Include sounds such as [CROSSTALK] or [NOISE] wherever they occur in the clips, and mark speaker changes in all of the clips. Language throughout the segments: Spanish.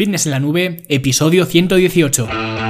Speaker 1: Fitness en la Nube, episodio 118.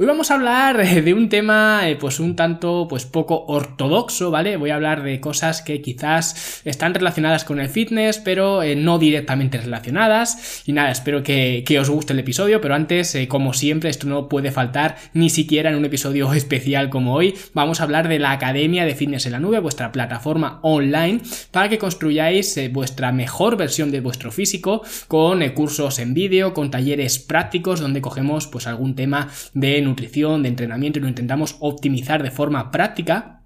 Speaker 1: Hoy vamos a hablar eh, de un tema eh, pues un tanto pues poco ortodoxo, ¿vale? Voy a hablar de cosas que quizás están relacionadas con el fitness, pero eh, no directamente relacionadas. Y nada, espero que, os guste el episodio, pero antes, como siempre, esto no puede faltar ni siquiera en un episodio [LAUGHS] especial como hoy. Vamos a hablar de la Academia de Fitness en la Nube, vuestra plataforma online, para que construyáis vuestra mejor versión de vuestro físico con cursos en vídeo, con talleres prácticos donde cogemos pues algún tema de nutrición, de entrenamiento y lo intentamos optimizar de forma práctica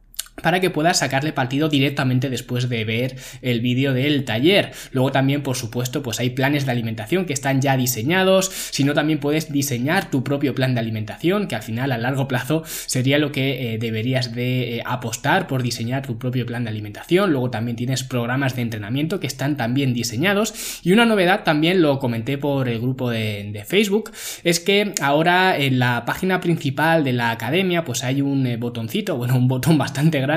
Speaker 1: para que puedas sacarle partido directamente después de ver el vídeo del taller. Luego también, por supuesto, pues hay planes de alimentación que están ya diseñados, si no también puedes diseñar tu propio plan de alimentación, que al final a largo plazo sería lo que eh, deberías de eh, apostar por diseñar tu propio plan de alimentación. Luego también tienes programas de entrenamiento que están también diseñados y una novedad también lo comenté por el grupo de, de Facebook, es que ahora en la página principal de la academia pues hay un eh, botoncito, bueno, un botón bastante grande,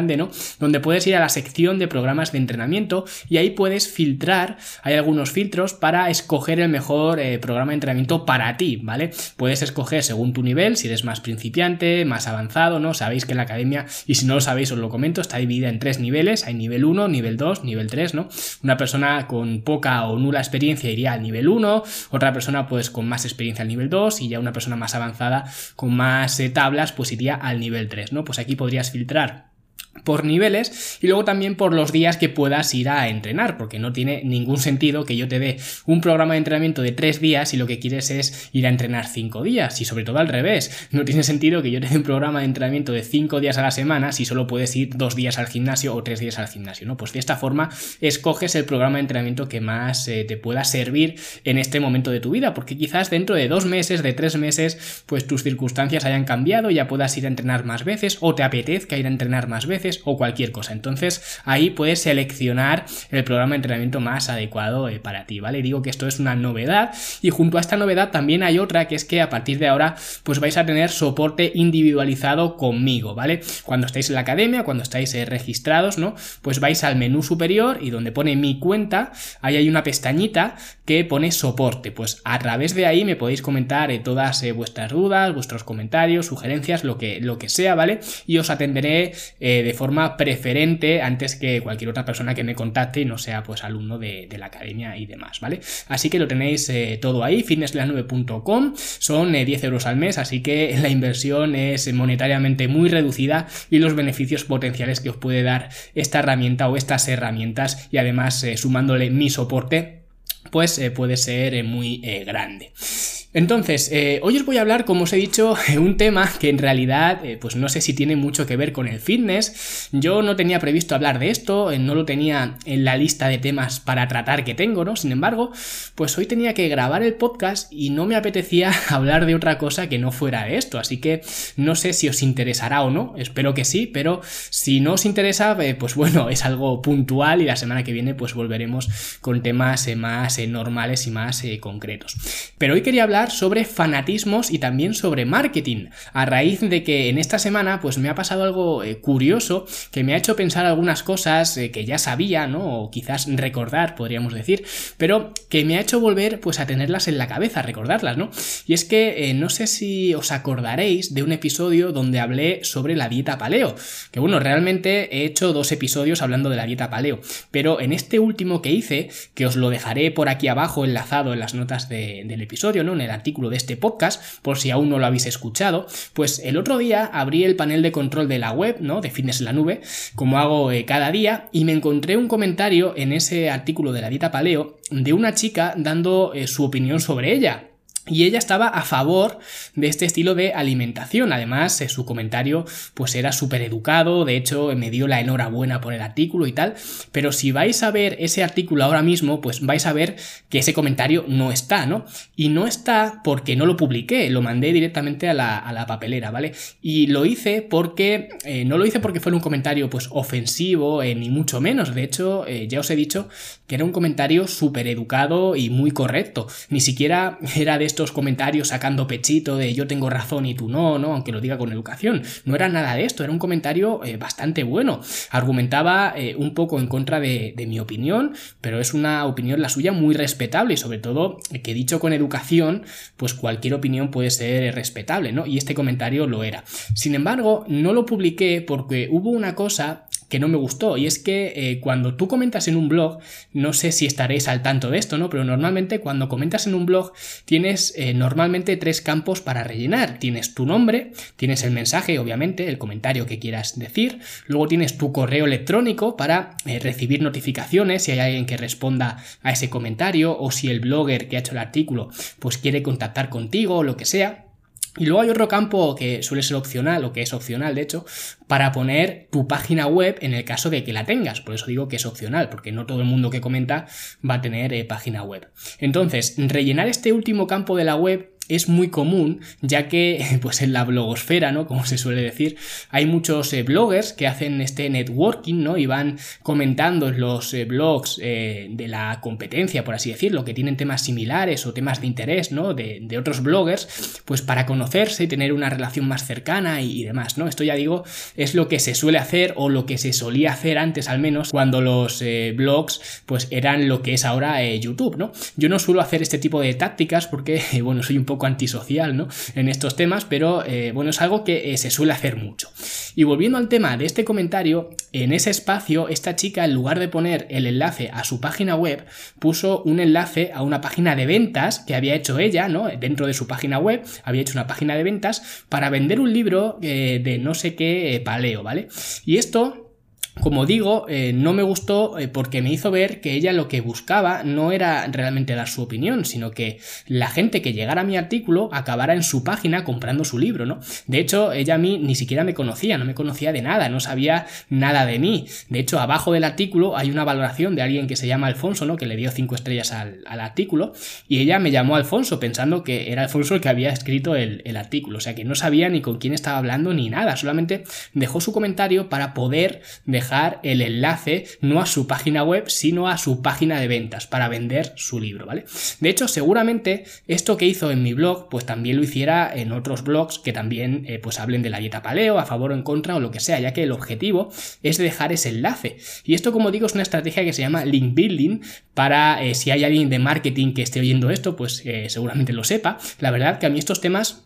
Speaker 1: Donde puedes ir a la sección de programas de entrenamiento y ahí puedes filtrar, hay algunos filtros para escoger el mejor eh, programa de entrenamiento para ti, ¿vale? Puedes escoger según tu nivel, si eres más principiante, más avanzado, ¿no? Sabéis que la academia, y si no lo sabéis os lo comento, está dividida en tres niveles, hay nivel 1, nivel 2, nivel 3, ¿no? Una persona con poca o nula experiencia iría al nivel 1, otra persona pues con más experiencia al nivel 2 y ya una persona más avanzada con más eh, tablas pues iría al nivel 3, ¿no? Pues aquí podrías filtrar por niveles y luego también por los días que puedas ir a entrenar, porque no tiene ningún sentido que yo te dé un programa de entrenamiento de tres días y lo que quieres es ir a entrenar cinco días, y sobre todo al revés, no tiene sentido que yo te dé un programa de entrenamiento de cinco días a la semana si solo puedes ir dos días al gimnasio o tres días al gimnasio, ¿no? Pues de esta forma escoges el programa de entrenamiento que más eh, te pueda servir en este momento de tu vida, porque quizás dentro de dos meses, de tres meses, pues tus circunstancias hayan cambiado, ya puedas ir a entrenar más veces o te apetezca ir a entrenar más veces o cualquier cosa. Entonces ahí puedes seleccionar el programa de entrenamiento más adecuado eh, para ti, ¿vale? Digo que esto es una novedad y junto a esta novedad también hay otra que es que a partir de ahora pues vais a tener soporte individualizado conmigo, ¿vale? Cuando estáis en la academia, cuando estáis eh, registrados, ¿no? Pues vais al menú superior y donde pone mi cuenta, ahí hay una pestañita que pone soporte. Pues a través de ahí me podéis comentar eh, todas vuestras dudas, vuestros comentarios, sugerencias, lo que, lo que sea, ¿vale? Y os atenderé de forma preferente antes que cualquier otra persona que me contacte y no sea pues alumno de, la academia y demás, ¿vale? Así que lo tenéis eh, todo ahí, fitnessla9.com, son 10 eh, euros al mes, así que [LAUGHS] la inversión es monetariamente muy reducida y los beneficios potenciales que os puede dar esta herramienta o estas herramientas y además eh, sumándole mi soporte pues puede ser muy grande. Entonces, eh, hoy os voy a hablar, como os he dicho, [LAUGHS] un tema que en realidad, eh, pues no sé si tiene mucho que ver con el fitness. Yo no tenía previsto hablar de esto, eh, no lo tenía en la lista de temas para tratar que tengo, ¿no? Sin embargo, pues hoy tenía que grabar el podcast y no me apetecía [LAUGHS] hablar de otra cosa que no fuera de esto. Así que no sé si os interesará o no, espero que sí, pero si no os interesa, pues [LAUGHS] bueno, es algo puntual y la semana que viene pues volveremos con temas más normales y más concretos. Pero hoy quería hablar sobre fanatismos y también sobre marketing, a raíz de que en esta semana pues me ha pasado algo eh, curioso que me ha hecho pensar algunas cosas eh, que ya sabía, ¿no? O quizás recordar, podríamos decir, pero que me ha hecho volver pues a tenerlas en la cabeza, recordarlas, ¿no? Y es que eh, no sé si os acordaréis de un episodio donde hablé sobre la dieta paleo, que bueno, realmente he hecho dos episodios hablando de la dieta paleo, pero en este último que hice, que os lo dejaré por aquí abajo enlazado en las notas del episodio, ¿no? En el artículo de este podcast, por si aún no lo habéis escuchado, pues el otro día abrí el panel de control de la web, ¿no? De Fitness en la Nube, como hago eh, cada día, y me encontré un comentario en ese artículo de la dieta paleo de una chica dando eh, su opinión sobre ella. Y ella estaba a favor de este estilo de alimentación. Además, eh, su comentario pues era súper educado, de hecho me dio la enhorabuena por el artículo y tal. Pero si vais a ver ese artículo ahora mismo, pues vais a ver que ese comentario no está, ¿no? Y no está porque no lo publiqué, lo mandé directamente a la, papelera, ¿vale? Y lo hice porque, eh, no lo hice porque fue un comentario pues ofensivo, eh, ni mucho menos. De hecho, ya os he dicho que era un comentario súper educado y muy correcto. Ni siquiera era de estos comentarios sacando pechito de yo tengo razón y tú no, ¿no? Aunque lo diga con educación. No era nada de esto, era un comentario eh, bastante bueno. Argumentaba eh, un poco en contra de, de, mi opinión, pero es una opinión la suya muy respetable y sobre todo que dicho con educación, pues cualquier opinión puede ser respetable, ¿no? Y este comentario lo era. Sin embargo, no lo publiqué porque hubo una cosa que no me gustó. Y es que eh, cuando tú comentas en un blog, no sé si estaréis al tanto de esto, ¿no? Pero normalmente cuando comentas en un blog tienes eh, normalmente tres campos para rellenar. Tienes tu nombre, tienes el mensaje, obviamente, el comentario que quieras decir. Luego tienes tu correo electrónico para eh, recibir notificaciones si hay alguien que responda a ese comentario o si el blogger que ha hecho el artículo pues quiere contactar contigo o lo que sea. Y luego hay otro campo que suele ser opcional, o que es opcional de hecho, para poner tu página web en el caso de que la tengas. Por eso digo que es opcional, porque no todo el mundo que comenta va a tener eh, página web. Entonces, rellenar este último campo de la web es muy común, ya que [LAUGHS] pues en la blogosfera, ¿no? Como se suele decir, hay muchos eh, bloggers que hacen este networking, ¿no? Y van comentando en los eh, blogs eh, de la competencia, por así decirlo, que tienen temas similares o temas de interés, ¿no? De, de otros bloggers, pues para conocerse y tener una relación más cercana y, y, demás, ¿no? Esto ya digo, es lo que se suele hacer o lo que se solía hacer antes al menos cuando los blogs pues eran lo que es ahora YouTube, ¿no? Yo no suelo hacer este tipo de tácticas porque, [LAUGHS] bueno, soy un poco antisocial ¿no? en estos temas, pero eh, bueno, es algo que eh, se suele hacer mucho. Y volviendo al tema de este comentario, en ese espacio, esta chica, en lugar de poner el enlace a su página web, puso un enlace a una página de ventas que había hecho ella, ¿no? Dentro de su página web, había hecho una página de ventas para vender un libro eh, de no sé qué paleo, ¿vale? Y esto como digo, eh, no me gustó eh, porque me hizo ver que ella lo que buscaba no era realmente dar su opinión, sino que la gente que llegara a mi artículo acabara en su página comprando su libro, ¿no? De hecho, ella a mí ni siquiera me conocía, no me conocía de nada, no sabía nada de mí. De hecho, abajo del artículo hay una valoración de alguien que se llama Alfonso, ¿no? Que le dio cinco estrellas al, artículo, y ella me llamó Alfonso pensando que era Alfonso el que había escrito el, el artículo, o sea que no sabía ni con quién estaba hablando ni nada, solamente dejó su comentario para poder dejar dejar el enlace no a su página web, sino a su página de ventas para vender su libro, ¿vale? De hecho, seguramente esto que hizo en mi blog, pues también lo hiciera en otros blogs que también eh, pues hablen de la dieta paleo, a favor o en contra o lo que sea, ya que el objetivo es dejar ese enlace. Y esto, como digo, es una estrategia que se llama link building para eh, si hay alguien de marketing que esté oyendo esto, pues eh, seguramente lo sepa. La verdad que a mí estos temas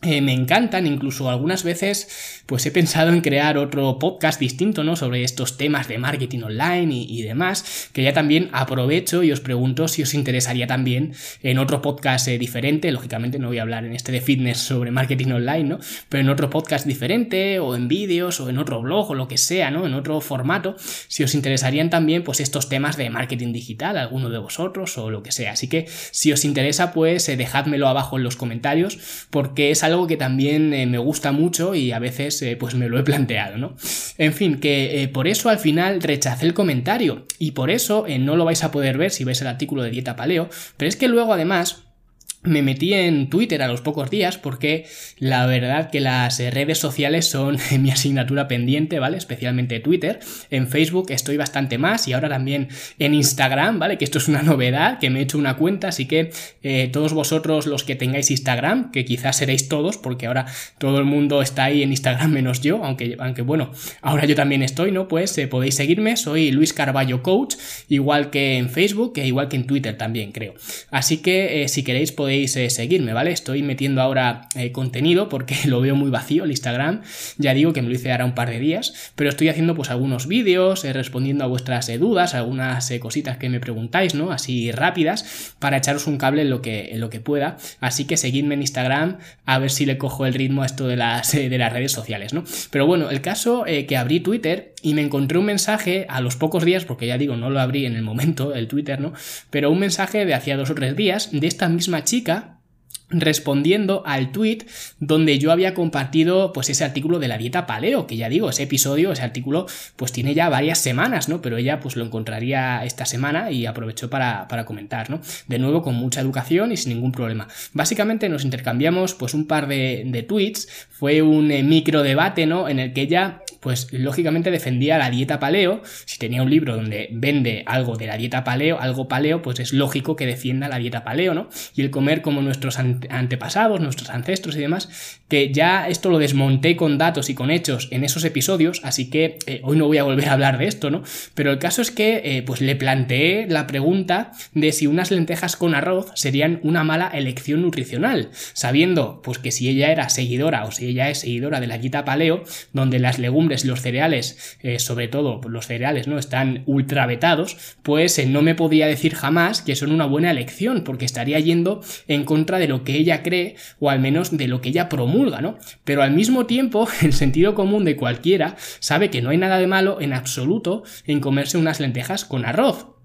Speaker 1: eh, me encantan, incluso algunas veces pues he pensado en crear otro podcast distinto, ¿no? Sobre estos temas de marketing online y, demás, que ya también aprovecho y os pregunto si os interesaría también en otro podcast eh, diferente, lógicamente no voy a hablar en este de fitness sobre marketing online, ¿no? Pero en otro podcast diferente o en vídeos o en otro blog o lo que sea, ¿no? En otro formato, si os interesarían también pues estos temas de marketing digital, alguno de vosotros o lo que sea. Así que si os interesa pues eh, dejádmelo abajo en los comentarios porque es algo que también eh, me gusta mucho y a veces eh, pues me lo he planteado, ¿no? En fin, que eh, por eso al final rechacé el comentario y por eso no lo vais a poder ver si veis el artículo de dieta paleo, pero es que luego además me metí en Twitter a los pocos días porque la verdad que las redes sociales son [LAUGHS] mi asignatura pendiente, ¿vale? Especialmente Twitter. En Facebook estoy bastante más y ahora también en Instagram, ¿vale? Que esto es una [LAUGHS] novedad, que me he hecho una cuenta, así que eh, todos vosotros los que tengáis Instagram, que quizás seréis todos, porque ahora todo el mundo está ahí en Instagram [LAUGHS] menos yo, aunque, aunque bueno, ahora yo también estoy, ¿no? Pues eh, podéis seguirme, soy Luis Carballo Coach, igual que en Facebook e igual que en Twitter también, creo. Así que eh, si queréis podéis podéis eh, seguirme, ¿vale? Estoy metiendo ahora eh, contenido porque [LAUGHS] lo veo muy vacío el Instagram. Ya digo que me lo hice ahora un par de días, pero estoy haciendo pues algunos vídeos, eh, respondiendo a vuestras dudas, algunas cositas que me preguntáis, ¿no? Así rápidas, para echaros un cable en lo que, en lo que pueda. Así que seguidme en Instagram a ver si le cojo el ritmo a esto de las, de las redes sociales, ¿no? Pero bueno, el caso que abrí Twitter y me encontré un mensaje a los pocos días, porque ya digo, no lo abrí en el momento, el Twitter, ¿no? Pero un mensaje de hacía dos o tres días de esta misma chica respondiendo al tweet donde yo había compartido pues ese artículo de la dieta paleo, que ya digo, ese episodio, ese artículo pues tiene ya varias semanas, ¿no? Pero ella pues lo encontraría esta semana y aprovechó para, comentar, ¿no? De nuevo con mucha educación y sin ningún problema. Básicamente nos intercambiamos pues un par de, de tweets, fue un eh, micro debate, ¿no? En el que ella pues lógicamente defendía la dieta paleo, si tenía un libro donde vende algo de la dieta paleo, algo paleo, pues es lógico que defienda la dieta paleo, ¿no? Y el comer como nuestros antepasados, nuestros ancestros y demás, que ya esto lo desmonté con datos y con hechos en esos episodios, así que eh, hoy no voy a volver a hablar de esto, ¿no? Pero el caso es que eh, pues le planteé la pregunta de si unas lentejas con arroz serían una mala elección nutricional, sabiendo pues que si ella era seguidora o si ella es seguidora de la dieta paleo, donde las legumbres y los cereales, eh, sobre todo los cereales, ¿no? Están ultra vetados, pues no me podía decir jamás que son una buena elección, porque estaría yendo en contra de lo que ella cree o al menos de lo que ella promulga, ¿no? Pero al mismo tiempo, [LAUGHS] el sentido común de cualquiera sabe que no hay nada de malo en absoluto en comerse unas lentejas con arroz.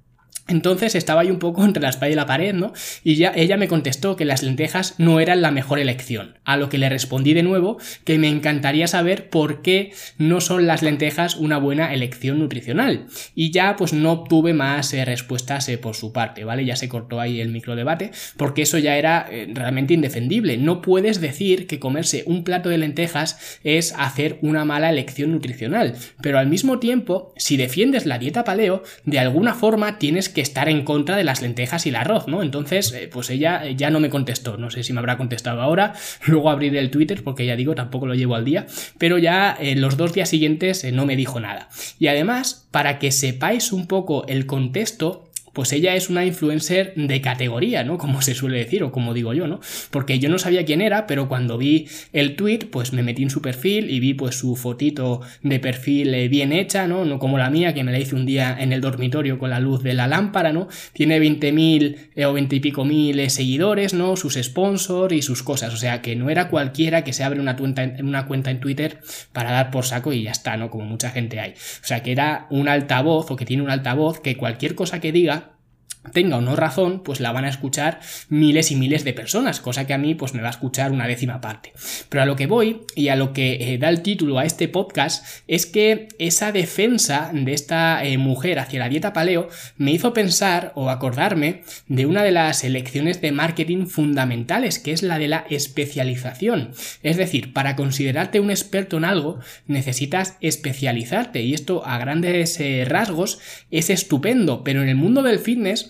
Speaker 1: Entonces estaba ahí un poco entre la espada y la pared, ¿no? Y ya ella me contestó que las lentejas no eran la mejor elección. A lo que le respondí de nuevo que me encantaría saber por qué no son las lentejas una buena elección nutricional. Y ya pues no obtuve más eh, respuestas eh, por su parte, ¿vale? Ya se cortó ahí el microdebate, porque eso ya era eh, realmente indefendible. No puedes decir que comerse un plato de lentejas es hacer una mala elección nutricional. Pero al mismo tiempo, si defiendes la dieta paleo, de alguna forma tienes que estar en contra de las lentejas y el arroz, ¿no? Entonces, eh, pues ella eh, ya no me contestó, no sé si me habrá contestado ahora, [LAUGHS] luego abriré el Twitter porque ya digo, tampoco lo llevo al día, pero ya en los dos días siguientes eh, no me dijo nada. Y además, para que sepáis un poco el contexto, pues ella es una influencer de categoría, ¿no? Como se suele decir, o como digo yo, ¿no? Porque yo no sabía quién era, pero cuando vi el tweet, pues me metí en su perfil y vi pues su fotito de perfil eh, bien hecha, ¿no? No como la mía, que me la hice un día en el dormitorio con la luz de la lámpara, ¿no? Tiene 20.000 eh, o 20 y pico mil eh, seguidores, ¿no? Sus sponsors y sus cosas, o sea que no era cualquiera que se abre una una cuenta en Twitter para dar por saco y ya está, ¿no? Como mucha gente hay. O sea que era un altavoz o que tiene un altavoz que cualquier cosa que diga tenga o no razón, pues la van a escuchar miles y miles de personas, cosa que a mí pues me va a escuchar una décima parte. Pero a lo que voy y a lo que eh, da el título a este podcast es que esa defensa de esta eh, mujer hacia la dieta paleo me hizo pensar o acordarme de una de las elecciones de marketing fundamentales, que es la de la especialización. Es decir, para considerarte un experto en algo necesitas especializarte y esto a grandes eh, rasgos es estupendo, pero en el mundo del fitness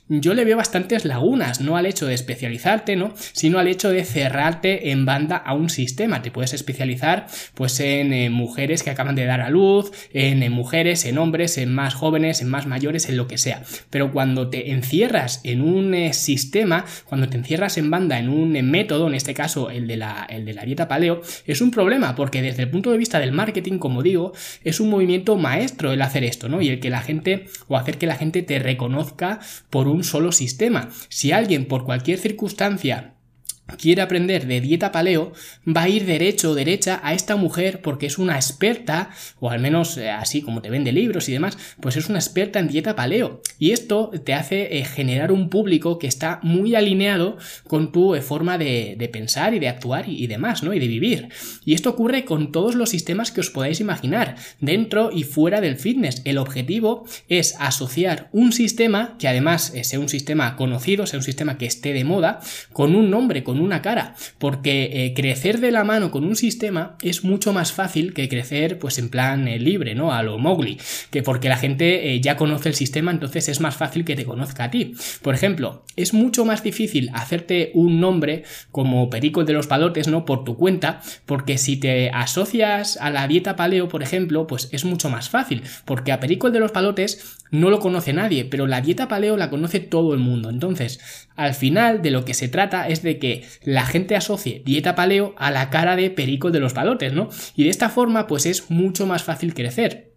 Speaker 1: yo le veo bastantes lagunas, no al hecho de especializarte, ¿no? Sino al hecho de cerrarte en banda a un sistema. Te puedes especializar, pues, en eh, mujeres que acaban de dar a luz, en, mujeres, en hombres, en más jóvenes, en más mayores, en lo que sea. Pero cuando te encierras en un eh, sistema, cuando te encierras en banda en un eh, método, en este caso el de, la, el de la dieta paleo, es un problema, porque desde el punto de vista del marketing, como digo, es un movimiento maestro el hacer esto, ¿no? Y el que la gente, o hacer que la gente te reconozca por un solo sistema. Si alguien por cualquier circunstancia quiere aprender de dieta paleo, va a ir derecho o derecha a esta mujer porque es una experta, o al menos eh, así como te vende libros y demás, pues es una experta en dieta paleo. Y esto te hace eh, generar un público que está muy alineado con tu eh, forma de, pensar y de actuar y, demás, ¿no? Y de vivir. Y esto ocurre con todos los sistemas que os podáis imaginar, dentro y fuera del fitness. El objetivo es asociar un sistema, que además sea un sistema conocido, sea un sistema que esté de moda, con un nombre, con una cara, porque eh, crecer de la mano con un sistema es mucho más fácil que crecer pues en plan eh, libre, ¿no? A lo Mowgli, que porque la gente eh, ya conoce el sistema, entonces es más fácil que te conozca a ti. Por ejemplo, es mucho más difícil hacerte un nombre como Perico de los Palotes, ¿no? Por tu cuenta, porque si te asocias a la dieta paleo, por ejemplo, pues es mucho más fácil, porque a Perico de los Palotes no lo conoce nadie, pero la dieta paleo la conoce todo el mundo. Entonces, al final de lo que se trata es de que la gente asocie dieta paleo a la cara de perico de los palotes, ¿no? Y de esta forma, pues es mucho más fácil crecer.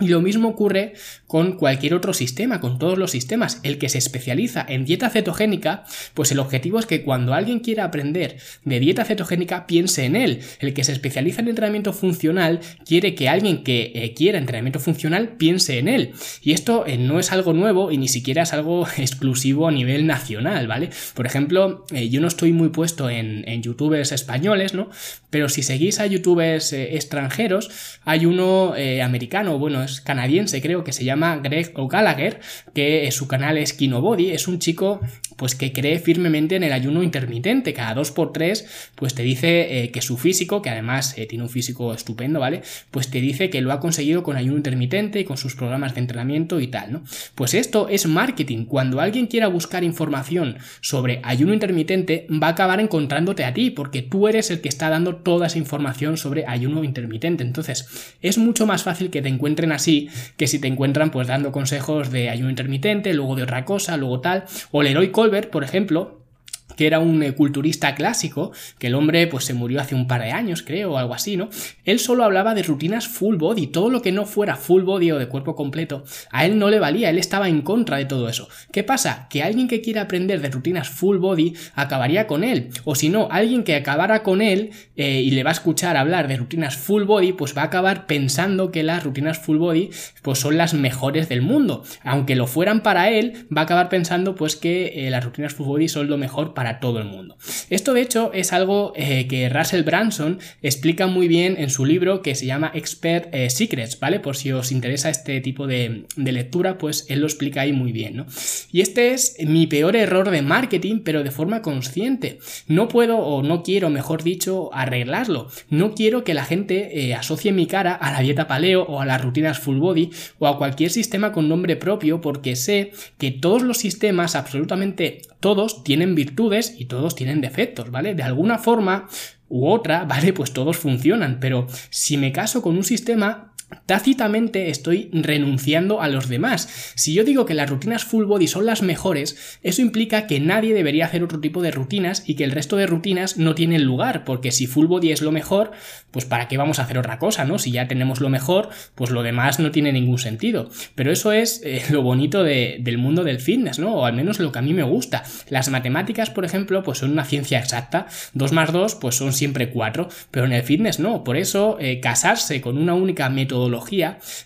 Speaker 1: Y lo mismo ocurre con cualquier otro sistema, con todos los sistemas. El que se especializa en dieta cetogénica, pues el objetivo es que cuando alguien quiera aprender de dieta cetogénica, piense en él. El que se especializa en entrenamiento funcional quiere que alguien que eh, quiera entrenamiento funcional piense en él. Y esto eh, no es algo nuevo y ni siquiera es algo [LAUGHS] exclusivo a nivel nacional, ¿vale? Por ejemplo, eh, yo no estoy muy puesto en, en, youtubers españoles, ¿no? Pero si seguís a youtubers extranjeros, hay uno americano, bueno, canadiense, creo que se llama Greg O'Gallagher, que su canal es Kinobody, es un chico pues que cree firmemente en el ayuno intermitente, cada dos por tres, pues te dice eh, que su físico, que además eh, tiene un físico estupendo, ¿vale? Pues te dice que lo ha conseguido con ayuno intermitente y con sus programas de entrenamiento y tal, ¿no? Pues esto es marketing. Cuando alguien quiera buscar información sobre ayuno intermitente, va a acabar encontrándote a ti, porque tú eres el que está dando toda esa información sobre ayuno intermitente. Entonces, es mucho más fácil que te encuentren así que si te encuentran pues dando consejos de ayuno intermitente, luego de otra cosa, luego tal, o Leroy Cole por ejemplo, que era un eh, culturista clásico, que el hombre pues se murió hace un par de años, creo, o algo así, ¿no? Él solo hablaba de rutinas full body, todo lo que no fuera full body o de cuerpo completo, a él no le valía, él estaba en contra de todo eso. ¿Qué pasa? Que alguien que quiera aprender de rutinas full body acabaría con él, o si no, alguien que acabara con él eh, y le va a escuchar hablar de rutinas full body, pues va a acabar pensando que las rutinas full body pues son las mejores del mundo. Aunque lo fueran para él, va a acabar pensando pues que eh, las rutinas full body son lo mejor para todo el mundo. Esto de hecho es algo eh, que Russell Branson explica muy bien en su libro que se llama Expert eh, Secrets, ¿vale? Por si os interesa este tipo de, lectura, pues él lo explica ahí muy bien, ¿no? Y este es mi peor error de marketing, pero de forma consciente. No puedo o no quiero, mejor dicho, arreglarlo. No quiero que la gente eh, asocie mi cara a la dieta paleo o a las rutinas full body o a cualquier sistema con nombre propio porque sé que todos los sistemas, absolutamente todos, tienen virtudes y todos tienen defectos, ¿vale? De alguna forma u otra, [LAUGHS] ¿vale? Pues todos funcionan, pero si me caso con un sistema, Tácitamente estoy renunciando a los demás. Si yo digo que las rutinas full body son las mejores, eso implica que nadie debería hacer otro tipo de rutinas y que el resto de rutinas no tienen lugar, porque si full body es lo mejor, pues para qué vamos a hacer otra cosa, ¿no? Si ya tenemos lo mejor, pues lo demás no tiene ningún sentido. Pero eso es eh, [LAUGHS] lo bonito del mundo del fitness, ¿no? O al menos lo que a mí me gusta. Las matemáticas, por ejemplo, pues son una ciencia exacta. 2 más 2, pues son siempre 4, pero en el fitness no. Por eso, eh, casarse con una única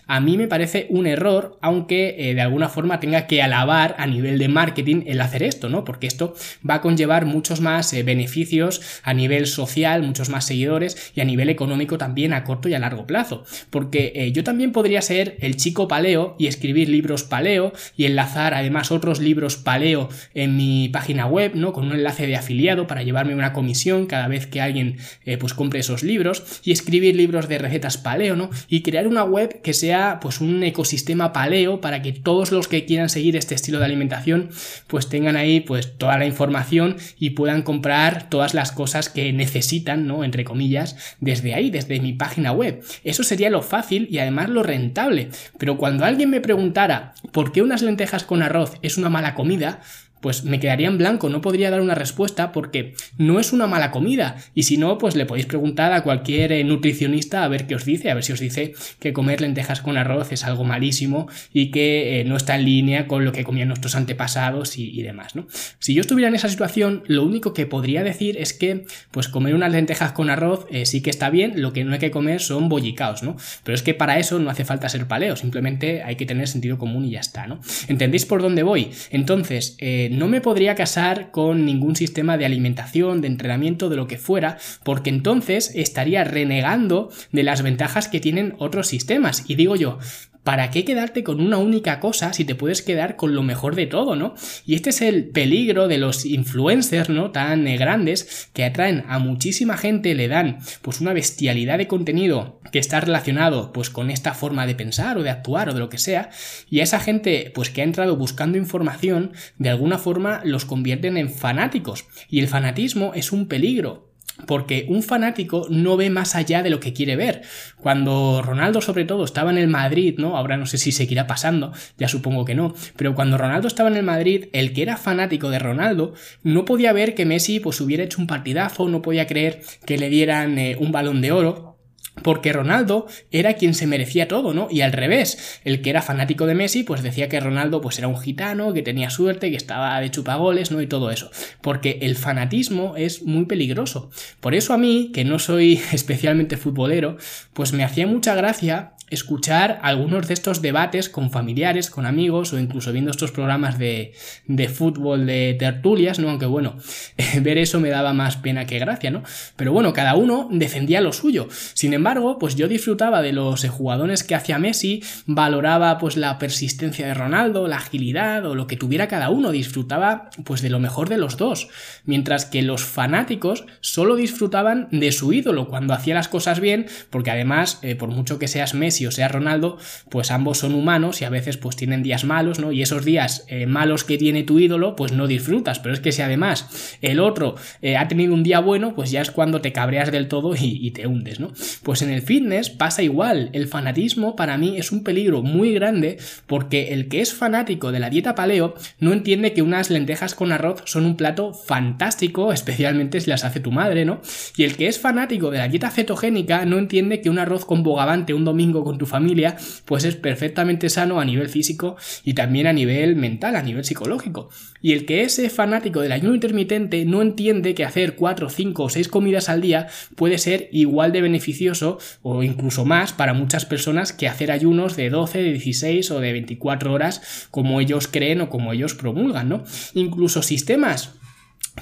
Speaker 1: a mí me parece un error, aunque eh, de alguna forma tenga que alabar a nivel de marketing el hacer esto, ¿no? Porque esto va a conllevar muchos más eh, beneficios a nivel social, muchos más seguidores y a nivel económico también a corto y a largo plazo. Porque eh, yo también podría ser el chico paleo y escribir libros paleo y enlazar además otros libros paleo en mi página web, ¿no? Con un enlace de afiliado para llevarme una comisión cada vez que alguien pues compre esos libros y escribir libros de recetas paleo, ¿no? Y crear una web que sea pues un ecosistema paleo para que todos los que quieran seguir este estilo de alimentación pues tengan ahí pues toda la información y puedan comprar todas las cosas que necesitan, ¿no? Entre comillas, desde ahí, desde mi página web. Eso sería lo fácil y además lo rentable. Pero cuando alguien me preguntara por qué unas lentejas con arroz es una mala comida, pues me quedaría en blanco, no podría dar una respuesta porque no es una mala comida. Y si no, pues le podéis preguntar a cualquier eh, nutricionista a ver qué os dice, a ver si os dice que comer lentejas con arroz es algo malísimo y que eh, no está en línea con lo que comían nuestros antepasados y, demás, ¿no? Si yo estuviera en esa situación, lo único que podría decir es que, pues comer unas lentejas con arroz eh, sí que está bien, lo que no hay que comer son bollicaos, ¿no? Pero es que para eso no hace falta ser paleo, simplemente hay que tener sentido común y ya está, ¿no? ¿Entendéis por dónde voy? Entonces, no me podría casar con ningún sistema de alimentación, de entrenamiento, de lo que fuera, porque entonces estaría renegando de las ventajas que tienen otros sistemas. Y digo yo, ¿Para qué quedarte con una única cosa si te puedes quedar con lo mejor de todo, ¿no? Y este es el peligro de los influencers, ¿no? Tan eh, grandes que atraen a muchísima gente, le dan pues una bestialidad de contenido que está relacionado pues con esta forma de pensar o de actuar o de lo que sea, y a esa gente pues que ha entrado buscando información, de alguna forma los convierten en fanáticos. Y el fanatismo es un peligro, porque un fanático no ve más allá de lo que quiere ver. Cuando Ronaldo, sobre todo, estaba en el Madrid, ¿no? Ahora no sé si seguirá pasando, ya supongo que no. Pero cuando Ronaldo estaba en el Madrid, el que era fanático de Ronaldo no podía ver que Messi pues hubiera hecho un partidazo, no podía creer que le dieran eh, un balón de oro porque Ronaldo era quien se merecía todo, ¿no? Y al revés, el que era fanático de Messi, pues decía que Ronaldo pues era un gitano, que tenía suerte, que estaba de chupagoles, ¿no? Y todo eso. Porque el fanatismo es muy peligroso. Por eso a mí, que no soy [LAUGHS] especialmente futbolero, pues me hacía mucha gracia escuchar algunos de estos debates con familiares, con amigos o incluso viendo estos programas de, de fútbol de tertulias, ¿no? Aunque bueno, [LAUGHS] ver eso me daba más pena que gracia, ¿no? Pero bueno, cada uno defendía lo suyo. Sin embargo, pues yo disfrutaba de los jugadores que hacía Messi, valoraba pues la persistencia de Ronaldo, la agilidad o lo que tuviera cada uno, disfrutaba pues de lo mejor de los dos. Mientras que los fanáticos solo disfrutaban de su ídolo cuando hacía las cosas bien, porque además, eh, por mucho que seas Messi, o sea Ronaldo, pues ambos son humanos y a veces pues tienen días malos, ¿no? Y esos días eh, malos que tiene tu ídolo, pues no disfrutas. Pero es que si además el otro eh, ha tenido un día bueno, pues ya es cuando te cabreas del todo y, y te hundes, ¿no? Pues en el fitness pasa igual. El fanatismo para mí es un peligro muy grande porque el que es fanático de la dieta paleo no entiende que unas lentejas con arroz son un plato fantástico, especialmente si las hace tu madre, ¿no? Y el que es fanático de la dieta cetogénica no entiende que un arroz con bogavante un domingo con tu familia, pues es perfectamente sano a nivel físico y también a nivel mental, a nivel psicológico. Y el que es fanático del ayuno intermitente no entiende que hacer 4, 5 o 6 comidas al día puede ser igual de beneficioso o incluso más para muchas personas que hacer ayunos de 12, de 16 o de 24 horas como ellos creen o como ellos promulgan, ¿no? Incluso sistemas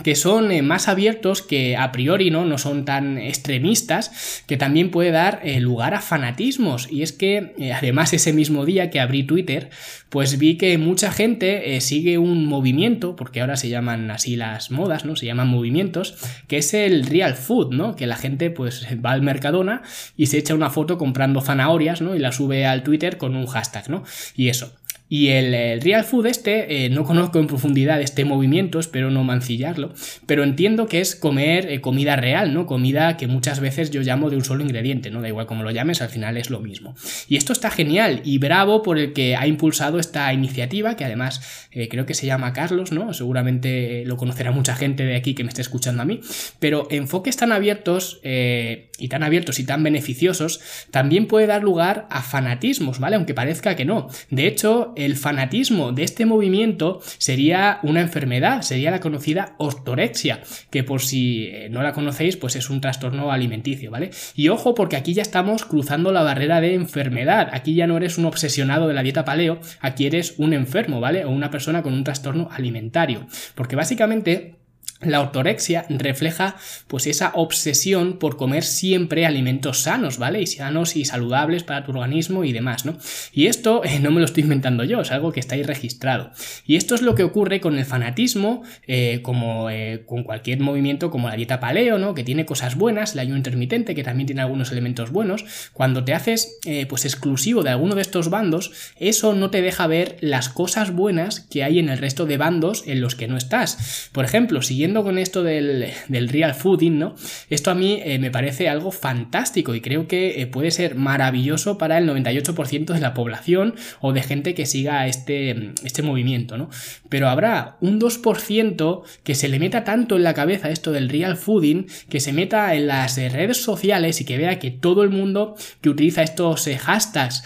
Speaker 1: que son eh, más abiertos, que a priori ¿no? no son tan extremistas, que también puede dar eh, lugar a fanatismos. Y es que eh, además ese mismo día que abrí Twitter, pues vi que mucha gente sigue un movimiento, porque ahora se llaman así las modas, ¿no? Se llaman movimientos, que es el real food, ¿no? Que la gente pues va al Mercadona y se echa una foto comprando zanahorias, ¿no? Y la sube al Twitter con un hashtag, ¿no? Y eso. Y el, real food este, eh, no conozco en profundidad este movimiento, espero no mancillarlo, pero entiendo que es comer eh, comida real, ¿no? Comida que muchas veces yo llamo de un solo ingrediente, ¿no? Da igual como lo llames, al final es lo mismo. Y esto está genial y bravo por el que ha impulsado esta iniciativa, que además eh, creo que se llama Carlos, ¿no? Seguramente lo conocerá mucha gente de aquí que me esté escuchando a mí, pero enfoques tan abiertos y tan abiertos y tan beneficiosos también puede dar lugar a fanatismos, ¿vale? Aunque parezca que no. De hecho, el fanatismo de este movimiento sería una enfermedad, sería la conocida ortorexia, que por si eh, no la conocéis, pues es un trastorno alimenticio, ¿vale? Y ojo, porque aquí ya estamos cruzando la barrera de enfermedad. Aquí ya no eres un obsesionado de la dieta paleo, aquí eres un enfermo, ¿vale? O una persona con un trastorno alimentario. Porque básicamente la ortorexia refleja pues esa obsesión por comer siempre alimentos sanos, ¿vale? Y sanos y saludables para tu organismo y demás, ¿no? Y esto eh, no me lo estoy inventando yo, es algo que está ahí registrado. Y esto es lo que ocurre con el fanatismo, eh, como eh, con cualquier movimiento como la dieta paleo, ¿no? Que tiene cosas buenas, el ayuno intermitente, que también tiene algunos elementos buenos. Cuando te haces pues exclusivo de alguno de estos bandos, eso no te deja ver las cosas buenas que hay en el resto de bandos en los que no estás. Por ejemplo, siguiendo con esto del, real fooding, ¿no? Esto a mí eh, me parece algo fantástico y creo que eh, puede ser maravilloso para el 98% de la población o de gente que siga este, este movimiento, ¿no? Pero habrá un 2% que se le meta tanto en la cabeza esto del real fooding, que se meta en las eh, redes sociales y que vea que todo el mundo que utiliza estos hashtags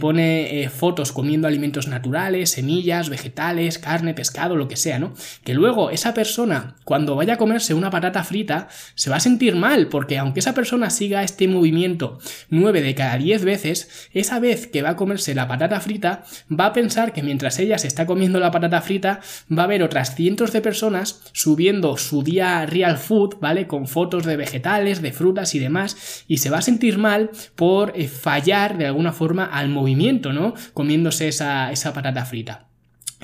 Speaker 1: pone fotos comiendo alimentos naturales, semillas, vegetales, carne, pescado, lo que sea, ¿no? Que luego esa persona cuando vaya a comerse una patata frita, se va a sentir mal, porque aunque esa persona siga este movimiento 9 de cada 10 veces, esa vez que va a comerse la patata frita, va a pensar que mientras ella se está comiendo la patata frita, va a haber otras cientos de personas subiendo su día real food, ¿vale? Con fotos de vegetales, de frutas y demás, y se va a sentir mal por eh, fallar de alguna forma al movimiento, ¿no? Comiéndose esa, esa patata frita.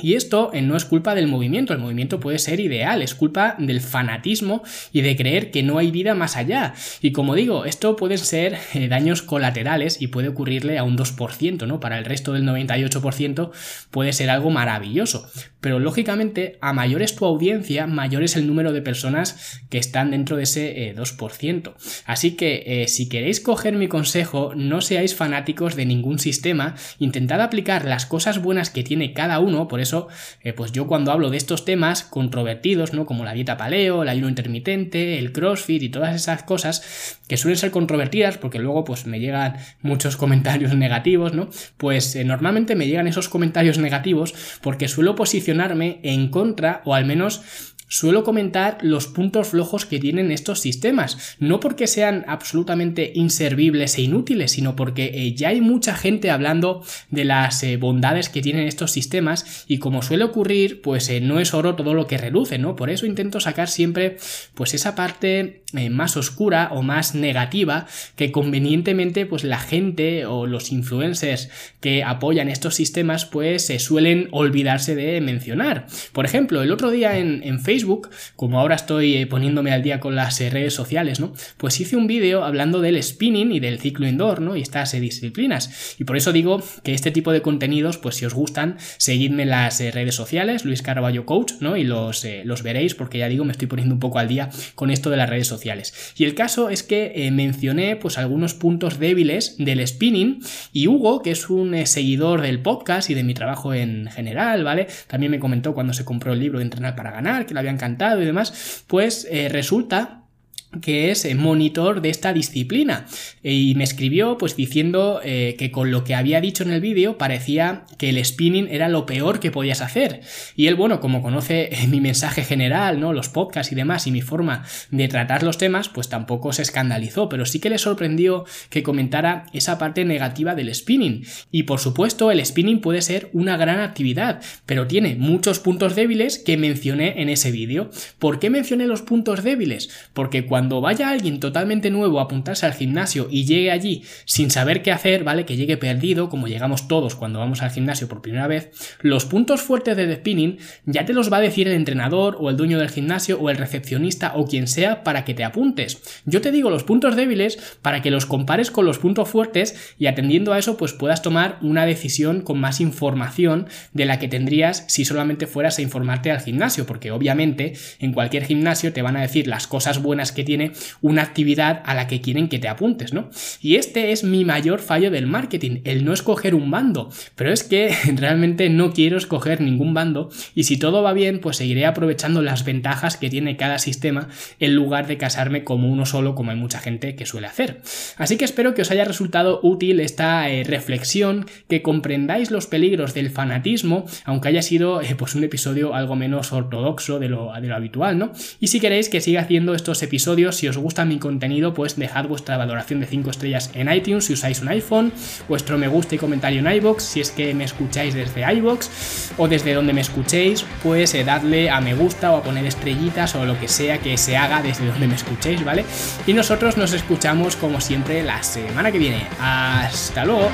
Speaker 1: Y esto eh, no es culpa del movimiento, el movimiento puede ser ideal, es culpa del fanatismo y de creer que no hay vida más allá. Y como digo, esto pueden ser eh, daños colaterales y puede ocurrirle a un 2%, ¿no? Para el resto del 98% puede ser algo maravilloso. Pero lógicamente, a mayor es tu audiencia, mayor es el número de personas que están dentro de ese 2%. Eh, Así que si queréis coger mi consejo, no seáis fanáticos de ningún sistema, intentad aplicar las cosas buenas que tiene cada uno, por eso, eh, pues yo cuando hablo de estos temas controvertidos, ¿no? Como la dieta paleo, el ayuno intermitente, el crossfit y todas esas cosas que suelen ser controvertidas porque luego pues me llegan muchos [LAUGHS] comentarios negativos, ¿no? Pues eh, normalmente me llegan esos comentarios negativos porque suelo posicionarme en contra o al menos suelo comentar los puntos flojos que tienen estos sistemas, no porque sean absolutamente inservibles e inútiles, sino porque eh, ya hay mucha gente hablando de las eh, bondades que tienen estos sistemas y como suele ocurrir, pues eh, no es oro todo lo que reluce, ¿no? Por eso intento sacar siempre pues esa parte más oscura o más negativa que convenientemente pues la gente o los influencers que apoyan estos sistemas pues se suelen olvidarse de mencionar. Por ejemplo, el otro día en, Facebook como ahora estoy eh, poniéndome al día con las eh, redes sociales, ¿no? Pues hice un vídeo hablando del spinning y del ciclo indoor, ¿no? Y estas eh, disciplinas. Y por eso digo que este tipo de contenidos, pues si os gustan, seguidme en las redes sociales, Luis Carballo Coach, ¿no? Y los, los veréis, porque ya digo, me estoy poniendo un poco al día con esto de las redes sociales. Y el caso es que mencioné, pues, algunos puntos débiles del spinning y Hugo, que es un seguidor del podcast y de mi trabajo en general, ¿vale? También me comentó cuando se compró el libro de Entrenar para Ganar, que la había encantado y demás, pues eh, resulta que es eh, monitor de esta disciplina. Y me escribió pues diciendo eh, que con lo que había dicho en el vídeo parecía que el spinning era lo peor que podías hacer. Y él bueno como conoce eh, mi mensaje general no los podcasts y demás y mi forma de tratar los temas pues tampoco se escandalizó. Pero sí que le sorprendió que comentara esa parte negativa del spinning. Y por supuesto el spinning puede ser una gran actividad pero tiene muchos puntos débiles que mencioné en ese vídeo. ¿por qué mencioné los puntos débiles? porque cuando cuando vaya alguien totalmente nuevo a apuntarse al gimnasio y llegue allí sin saber qué hacer, ¿vale? Que llegue perdido, como llegamos todos cuando vamos al gimnasio por primera vez, los puntos fuertes de spinning ya te los va a decir el entrenador o el dueño del gimnasio o el recepcionista o quien sea para que te apuntes. Yo te digo los puntos débiles para que los compares con los puntos fuertes y atendiendo a eso pues puedas tomar una decisión con más información de la que tendrías si solamente fueras a informarte al gimnasio, porque obviamente en cualquier gimnasio te van a decir las cosas buenas que tiene tiene una actividad a la que quieren que te apuntes, ¿no? Y este es mi mayor fallo del marketing, el no escoger un bando, pero es que [LAUGHS] realmente no quiero escoger ningún bando y si todo va bien, pues seguiré aprovechando las ventajas que tiene cada sistema en lugar de casarme como uno solo, como hay mucha gente que suele hacer. Así que espero que os haya resultado útil esta eh, reflexión, que comprendáis los peligros del fanatismo, aunque haya sido eh, pues un episodio algo menos ortodoxo de lo, de lo habitual, ¿no? Y si queréis que siga haciendo estos episodios, si os gusta mi contenido, pues dejad vuestra valoración de 5 estrellas en iTunes si usáis un iPhone, vuestro me gusta y comentario en iBox si es que me escucháis desde iBox o desde donde me escuchéis, pues eh, dadle a me gusta o a poner estrellitas o lo que sea que se haga desde donde me escuchéis, ¿vale? Y nosotros nos escuchamos como siempre la semana que viene. Hasta luego.